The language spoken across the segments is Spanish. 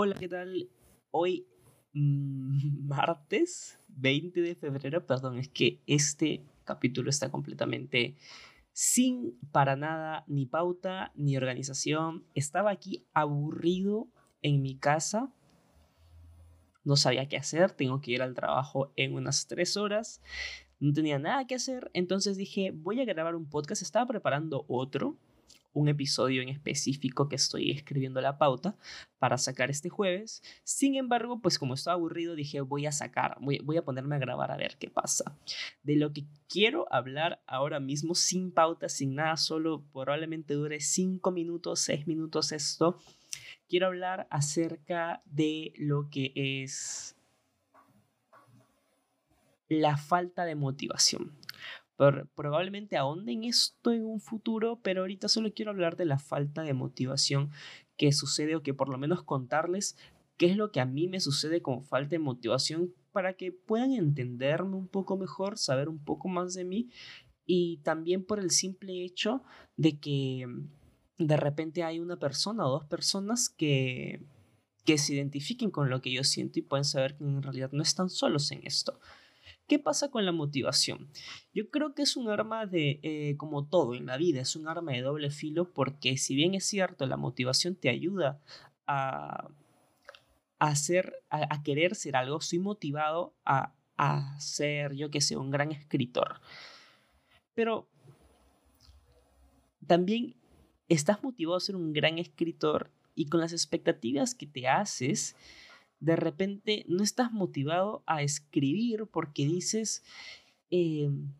Hola, ¿qué tal? Hoy, mm, martes 20 de febrero, perdón, es que este capítulo está completamente sin para nada ni pauta ni organización. Estaba aquí aburrido en mi casa. No sabía qué hacer, tengo que ir al trabajo en unas tres horas. No tenía nada que hacer, entonces dije, voy a grabar un podcast. Estaba preparando otro, un episodio en específico que estoy escribiendo la pauta para sacar este jueves. Sin embargo, pues como estaba aburrido, dije voy a sacar, voy, a ponerme a grabar a ver qué pasa. De lo que quiero hablar ahora mismo, sin pauta, sin nada, solo probablemente dure 5 minutos, 6 minutos esto. Quiero hablar acerca de lo que es la falta de motivación probablemente ahonden esto en un futuro, pero ahorita solo quiero hablar de la falta de motivación que sucede o que por lo menos contarles qué es lo que a mí me sucede con falta de motivación para que puedan entenderme un poco mejor, saber un poco más de mí y también por el simple hecho de que de repente hay una persona o dos personas que que se identifiquen con lo que yo siento y pueden saber que en realidad no están solos en esto. ¿Qué pasa con la motivación? Yo creo que es un arma de, eh, como todo en la vida, es un arma de doble filo porque si bien es cierto, la motivación te ayuda a, hacer, a, querer ser algo, soy motivado a, a ser, yo que sé, un gran escritor. Pero también estás motivado a ser un gran escritor y con las expectativas que te haces, de repente no estás motivado a escribir porque dices, em,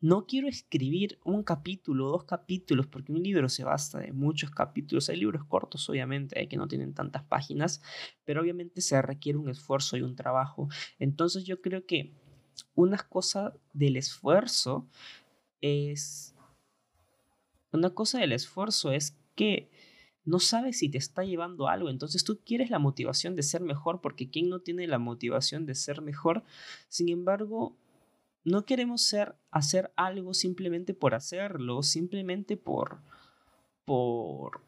no quiero escribir un capítulo, dos capítulos, porque un libro se basta de muchos capítulos. Hay libros cortos, obviamente, que no tienen tantas páginas, pero obviamente se requiere un esfuerzo y un trabajo. Entonces yo creo que una cosa del esfuerzo es... Una cosa del esfuerzo es que no sabes si te está llevando algo, entonces tú quieres la motivación de ser mejor, porque ¿quién no tiene la motivación de ser mejor? Sin embargo, no queremos ser, hacer algo simplemente por hacerlo, simplemente por, por,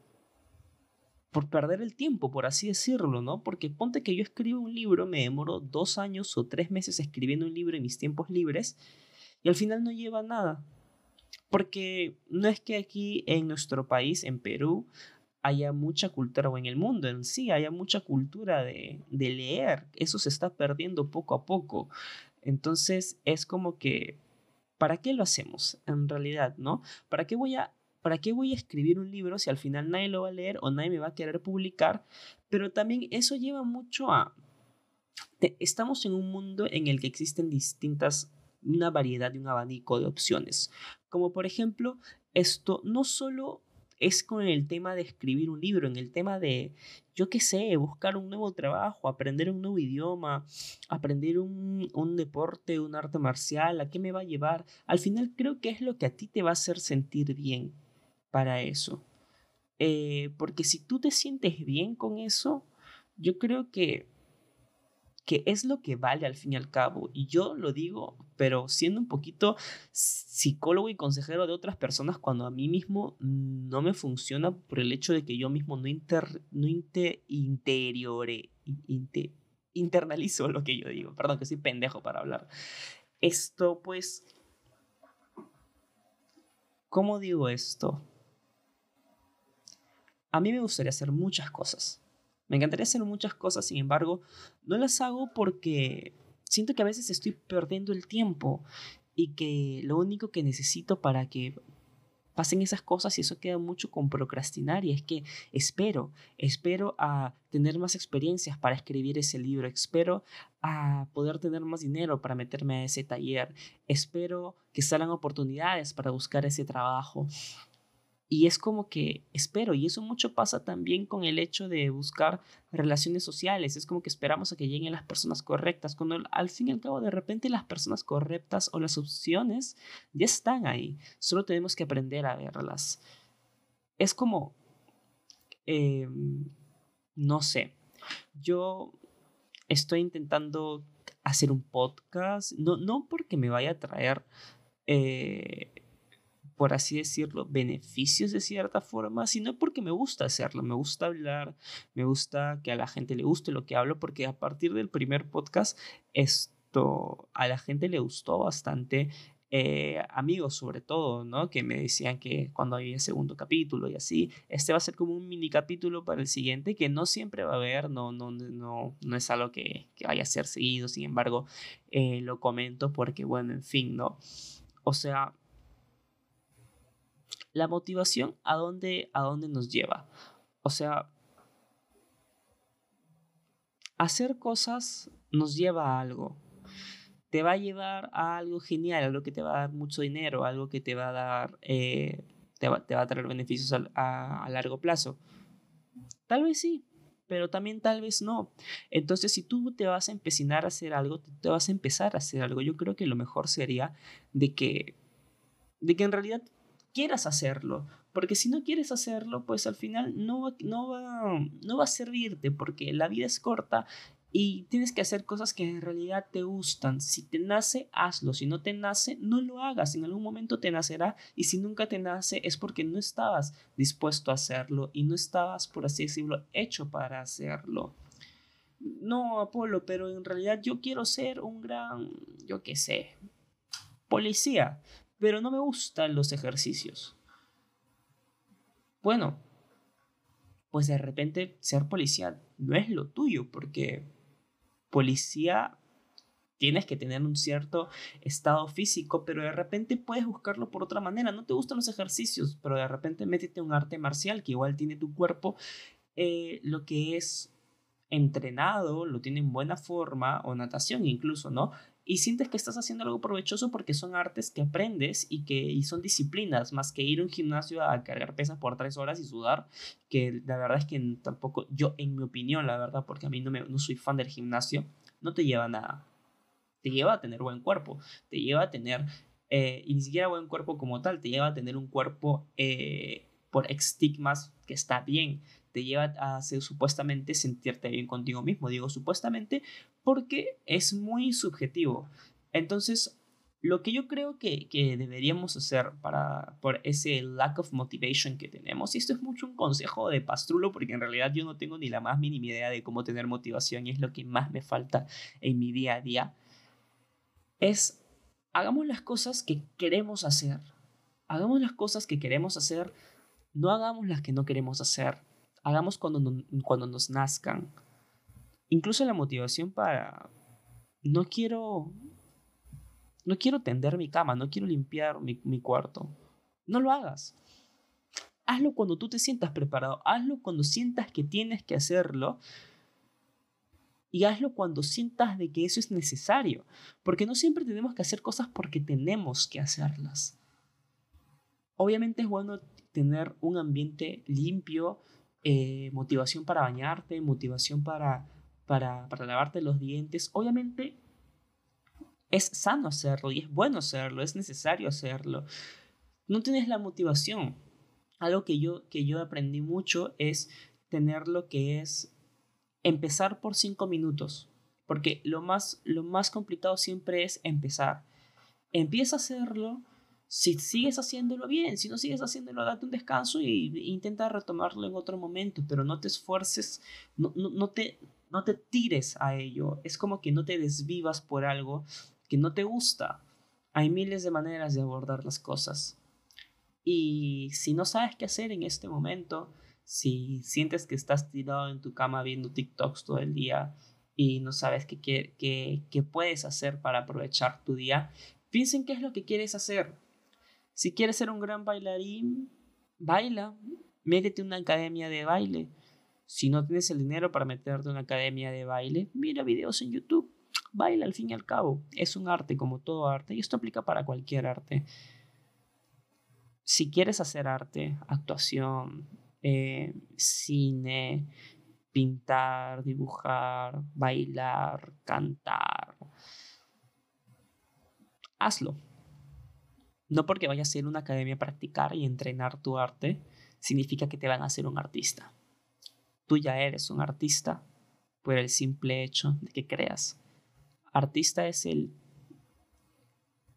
por perder el tiempo, por así decirlo, ¿no? Porque ponte que yo escribo un libro, me demoro dos años o tres meses escribiendo un libro en mis tiempos libres y al final no lleva nada. Porque no es que aquí en nuestro país, en Perú, haya mucha cultura, o en el mundo en sí, haya mucha cultura de, leer. Eso se está perdiendo poco a poco. Entonces es como que, ¿para qué lo hacemos en realidad, no? ¿Para qué voy a ¿Para qué voy a escribir un libro si al final nadie lo va a leer o nadie me va a querer publicar? Pero también eso lleva mucho a... estamos en un mundo en el que existen distintas, una variedad y un abanico de opciones. Como por ejemplo, esto no solo es con el tema de escribir un libro, en el tema de, yo qué sé, buscar un nuevo trabajo, aprender un nuevo idioma, aprender un, deporte, un arte marcial, ¿a qué me va a llevar? Al final creo que es lo que a ti te va a hacer sentir bien para eso. Eh, porque si tú te sientes bien con eso, yo creo que que es lo que vale al fin y al cabo. Y yo lo digo, pero siendo un poquito psicólogo y consejero de otras personas cuando a mí mismo no me funciona por el hecho de que yo mismo no, inter, no interiore, internalizo lo que yo digo. Perdón, que soy pendejo para hablar. Esto pues... ¿Cómo digo esto? A mí me gustaría hacer muchas cosas me encantaría hacer muchas cosas, sin embargo, no las hago porque siento que a veces estoy perdiendo el tiempo y que lo único que necesito para que pasen esas cosas y eso queda mucho con procrastinar y es que espero, espero a tener más experiencias para escribir ese libro, espero a poder tener más dinero para meterme a ese taller, espero que salgan oportunidades para buscar ese trabajo. Y es como que espero, y eso mucho pasa también con el hecho de buscar relaciones sociales, es como que esperamos a que lleguen las personas correctas, cuando al fin y al cabo de repente las personas correctas o las opciones ya están ahí, solo tenemos que aprender a verlas. Es como, em, no sé, yo estoy intentando hacer un podcast, no, no porque me vaya a traer... Eh, por así decirlo, beneficios de cierta forma, sino porque me gusta hacerlo, me gusta hablar, me gusta que a la gente le guste lo que hablo, porque a partir del primer podcast esto a la gente le gustó bastante. Eh, amigos sobre todo, ¿no? Que me decían que cuando había segundo capítulo y así, este va a ser como un mini capítulo para el siguiente que no siempre va a haber, no, no, no, no es algo que, que vaya a ser seguido, sin embargo, eh, lo comento porque, bueno, en fin, ¿no? O sea, la motivación a dónde, a dónde nos lleva. O sea, hacer cosas nos lleva a algo. Te va a llevar a algo genial, algo que te va a dar mucho dinero, algo que te va a dar, eh, te, va, a traer beneficios a, a largo plazo. Tal vez sí, pero también tal vez no. Entonces, si tú te vas a empecinar a hacer algo, te vas a empezar a hacer algo. Yo creo que lo mejor sería de que, de que en realidad quieras hacerlo. Porque si no quieres hacerlo, pues al final no, no, va, no va a servirte, porque la vida es corta y tienes que hacer cosas que en realidad te gustan. Si te nace, hazlo. Si no te nace, no lo hagas. En algún momento te nacerá y si nunca te nace es porque no estabas dispuesto a hacerlo y no estabas, por así decirlo, hecho para hacerlo. No, Apolo, pero en realidad yo quiero ser un gran, yo qué sé, policía pero no me gustan los ejercicios. Bueno, pues de repente ser policía no es lo tuyo, porque policía tienes que tener un cierto estado físico, pero de repente puedes buscarlo por otra manera. No te gustan los ejercicios, pero de repente métete un arte marcial que igual tiene tu cuerpo, eh, lo que es entrenado, lo tiene en buena forma, o natación incluso, ¿no? Y sientes que estás haciendo algo provechoso porque son artes que aprendes y que son disciplinas, más que ir a un gimnasio a cargar pesas por tres horas y sudar, que la verdad es que tampoco, yo en mi opinión, la verdad, porque a mí no, me, no soy fan del gimnasio, no te lleva a nada. Te lleva a tener buen cuerpo, te lleva a tener, eh, y ni siquiera buen cuerpo como tal, te lleva a tener un cuerpo eh, por estigmas que está bien, te lleva a hacer, supuestamente sentirte bien contigo mismo. Digo supuestamente porque es muy subjetivo. Entonces, lo que yo creo que, que, deberíamos hacer para, por ese lack of motivation que tenemos, y esto es mucho un consejo de pastrulo, porque en realidad yo no tengo ni la más mínima idea de cómo tener motivación y es lo que más me falta en mi día a día, es hagamos las cosas que queremos hacer. Hagamos las cosas que queremos hacer, no hagamos las que no queremos hacer hagamos cuando, cuando nos nazcan. Incluso la motivación para, no quiero, no quiero tender mi cama, no quiero limpiar mi, mi cuarto. No lo hagas. Hazlo cuando tú te sientas preparado, hazlo cuando sientas que tienes que hacerlo y hazlo cuando sientas de que eso es necesario, porque no siempre tenemos que hacer cosas porque tenemos que hacerlas. Obviamente es bueno tener un ambiente limpio, eh, motivación para bañarte, motivación para, para, para lavarte los dientes. Obviamente es sano hacerlo y es bueno hacerlo, es necesario hacerlo. No tienes la motivación. Algo que yo, que yo aprendí mucho es tener lo que es empezar por cinco minutos. Porque lo más, lo más complicado siempre es empezar. Empieza a hacerlo si sigues haciéndolo bien, si no sigues haciéndolo, date un descanso y, intenta retomarlo en otro momento, pero no te esfuerces, no, no, te, no te tires a ello. Es como que no te desvivas por algo que no te gusta. Hay miles de maneras de abordar las cosas. Y si no sabes qué hacer en este momento, si sientes que estás tirado en tu cama viendo TikToks todo el día y no sabes qué, qué, qué puedes hacer para aprovechar tu día, piensa qué es lo que quieres hacer si quieres ser un gran bailarín, baila, métete en una academia de baile. Si no tienes el dinero para meterte en una academia de baile, mira videos en YouTube. Baila al fin y al cabo. Es un arte como todo arte y esto aplica para cualquier arte. Si quieres hacer arte, actuación, eh, cine, pintar, dibujar, bailar, cantar, hazlo no porque vayas a ir a una academia a practicar y entrenar tu arte, significa que te van a hacer un artista. Tú ya eres un artista por el simple hecho de que creas. Artista es el,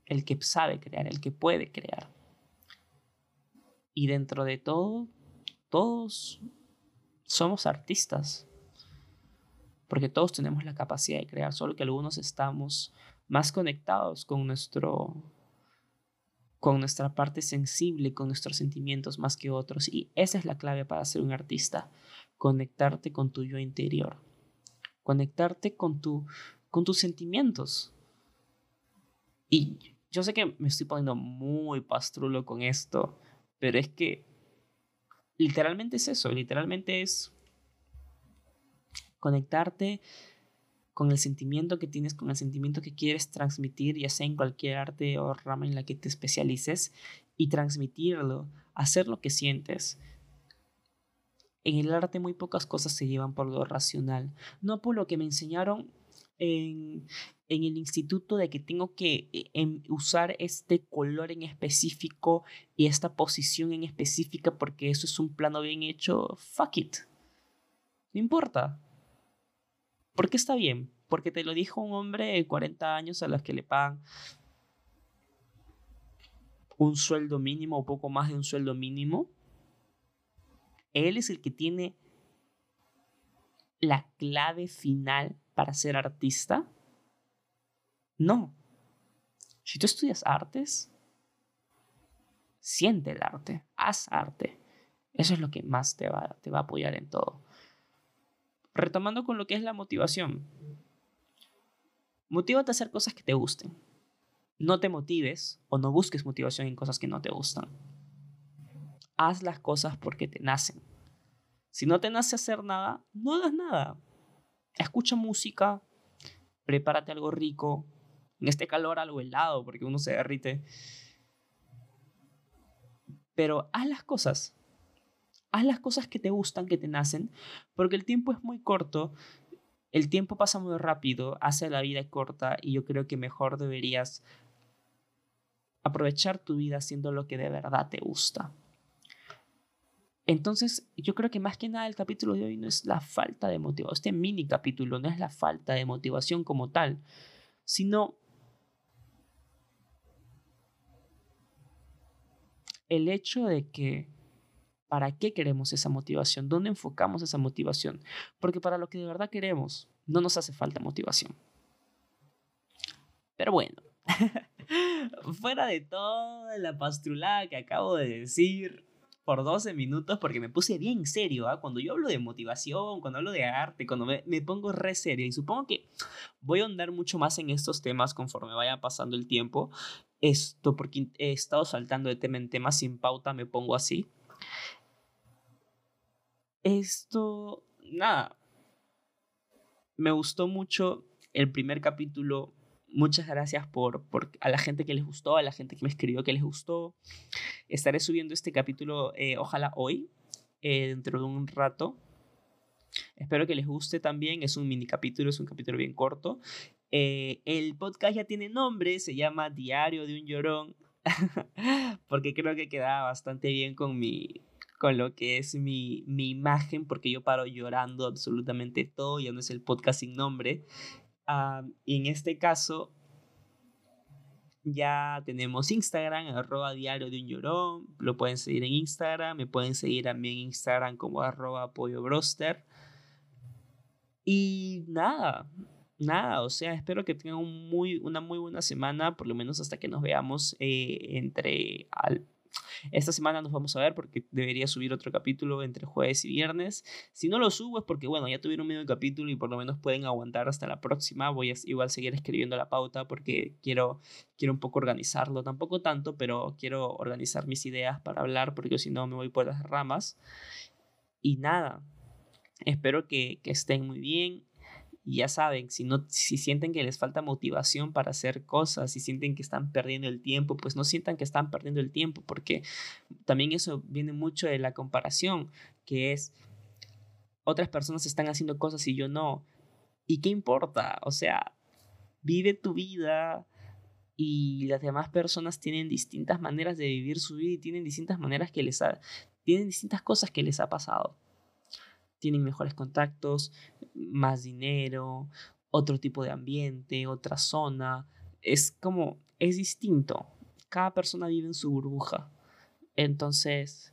el que sabe crear, el que puede crear. Y dentro de todo, todos somos artistas. Porque todos tenemos la capacidad de crear, solo que algunos estamos más conectados con nuestro con nuestra parte sensible, con nuestros sentimientos más que otros. Y esa es la clave para ser un artista, conectarte con tu yo interior, conectarte con, tu, con tus sentimientos. Y yo sé que me estoy poniendo muy pastrulo con esto, pero es que literalmente es eso, literalmente es conectarte con el sentimiento que tienes, con el sentimiento que quieres transmitir, ya sea en cualquier arte o rama en la que te especialices, y transmitirlo, hacer lo que sientes. En el arte muy pocas cosas se llevan por lo racional, no por lo que me enseñaron en, en el instituto de que tengo que eh, em, usar este color en específico y esta posición en específica porque eso es un plano bien hecho, fuck it. No importa. ¿Por qué está bien? Porque te lo dijo un hombre de 40 años a los que le pagan un sueldo mínimo o poco más de un sueldo mínimo. Él es el que tiene la clave final para ser artista. No. Si tú estudias artes, siente el arte, haz arte. Eso es lo que más te va, te va a apoyar en todo. Retomando con lo que es la motivación. Motívate a hacer cosas que te gusten. No te motives o no busques motivación en cosas que no te gustan. Haz las cosas porque te nacen. Si no te nace hacer nada, no hagas nada. Escucha música, prepárate algo rico, en este calor algo helado porque uno se derrite. Pero haz las cosas haz las cosas que te gustan, que te nacen, porque el tiempo es muy corto, el tiempo pasa muy rápido, hace la vida corta y yo creo que mejor deberías aprovechar tu vida haciendo lo que de verdad te gusta. Entonces, yo creo que más que nada el capítulo de hoy no es la falta de motivación, este mini capítulo no es la falta de motivación como tal, sino el hecho de que ¿Para qué queremos esa motivación? ¿Dónde enfocamos esa motivación? Porque para lo que de verdad queremos, no nos hace falta motivación. Pero bueno, fuera de toda la pastrulada que acabo de decir por 12 minutos, porque me puse bien serio, ¿ah? cuando yo hablo de motivación, cuando hablo de arte, cuando me, me pongo re serio, y supongo que voy a ahondar mucho más en estos temas conforme vaya pasando el tiempo, esto porque he estado saltando de tema en tema sin pauta, me pongo así. Esto, nada, me gustó mucho el primer capítulo. Muchas gracias por, por, a la gente que les gustó, a la gente que me escribió que les gustó. Estaré subiendo este capítulo, eh, ojalá hoy, eh, dentro de un rato. Espero que les guste también. Es un mini capítulo, es un capítulo bien corto. Eh, el podcast ya tiene nombre, se llama Diario de un Llorón, porque creo que queda bastante bien con mi, con lo que es mi, mi imagen, porque yo paro llorando absolutamente todo, ya no es el podcast sin nombre. y en este caso, ya tenemos Instagram, arroba diario de un llorón, lo pueden seguir en Instagram, me pueden seguir también en Instagram como arroba apoyo broster. Y nada, nada, o sea, espero que tengan un muy, una muy buena semana, por lo menos hasta que nos veamos eh, entre al, esta semana nos vamos a ver porque debería subir otro capítulo entre jueves y viernes. Si no lo subo es porque, bueno, ya tuvieron medio capítulo y por lo menos pueden aguantar hasta la próxima. Voy a seguir escribiendo la pauta porque quiero, quiero un poco organizarlo. Tampoco tanto, pero quiero organizar mis ideas para hablar porque si no me voy por las ramas. Y nada, espero que, que estén muy bien. Y ya saben, si, no, si sienten que les falta motivación para hacer cosas, si sienten que están perdiendo el tiempo, pues no sientan que están perdiendo el tiempo, porque también eso viene mucho de la comparación, que es otras personas están haciendo cosas y yo no. ¿Y qué importa? O sea, vive tu vida y las demás personas tienen distintas maneras de vivir su vida y tienen distintas maneras que les ha, tienen distintas cosas que les ha pasado tienen mejores contactos, más dinero, otro tipo de ambiente, otra zona. Es como, es distinto. Cada persona vive en su burbuja. Entonces,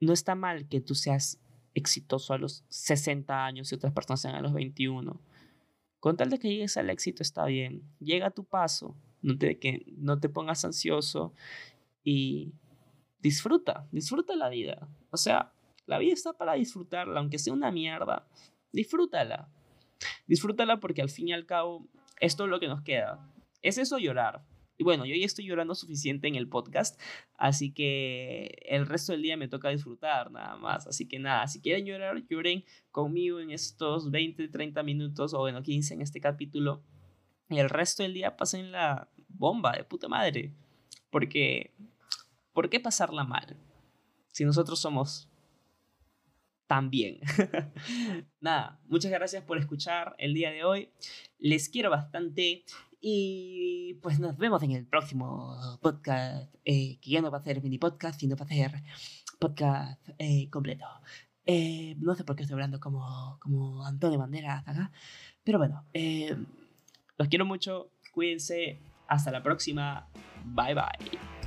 no está mal que tú seas exitoso a los 60 años y otras personas sean a los 21. Con tal de que llegues al éxito está bien. Llega a tu paso. No te, que no te pongas ansioso y disfruta, disfruta la vida. O sea, la vida está para disfrutarla, aunque sea una mierda. Disfrútala. Disfrútala porque al fin y al cabo, esto es lo que nos queda. Es eso llorar. Y bueno, yo ya estoy llorando suficiente en el podcast, así que el resto del día me toca disfrutar nada más. Así que nada, si quieren llorar, lloren conmigo en estos 20, 30 minutos o bueno, 15 en este capítulo. Y el resto del día pasen la bomba de puta madre. Porque, ¿por qué pasarla mal? Si nosotros somos tan bien. Nada, muchas gracias por escuchar el día de hoy. Les quiero bastante y pues nos vemos en el próximo podcast, eh, que ya no va a ser mini podcast, sino va a ser podcast eh, completo. Eh, no sé por qué estoy hablando como, como Antonio Banderas acá, pero bueno, los quiero mucho, cuídense, hasta la próxima, bye bye.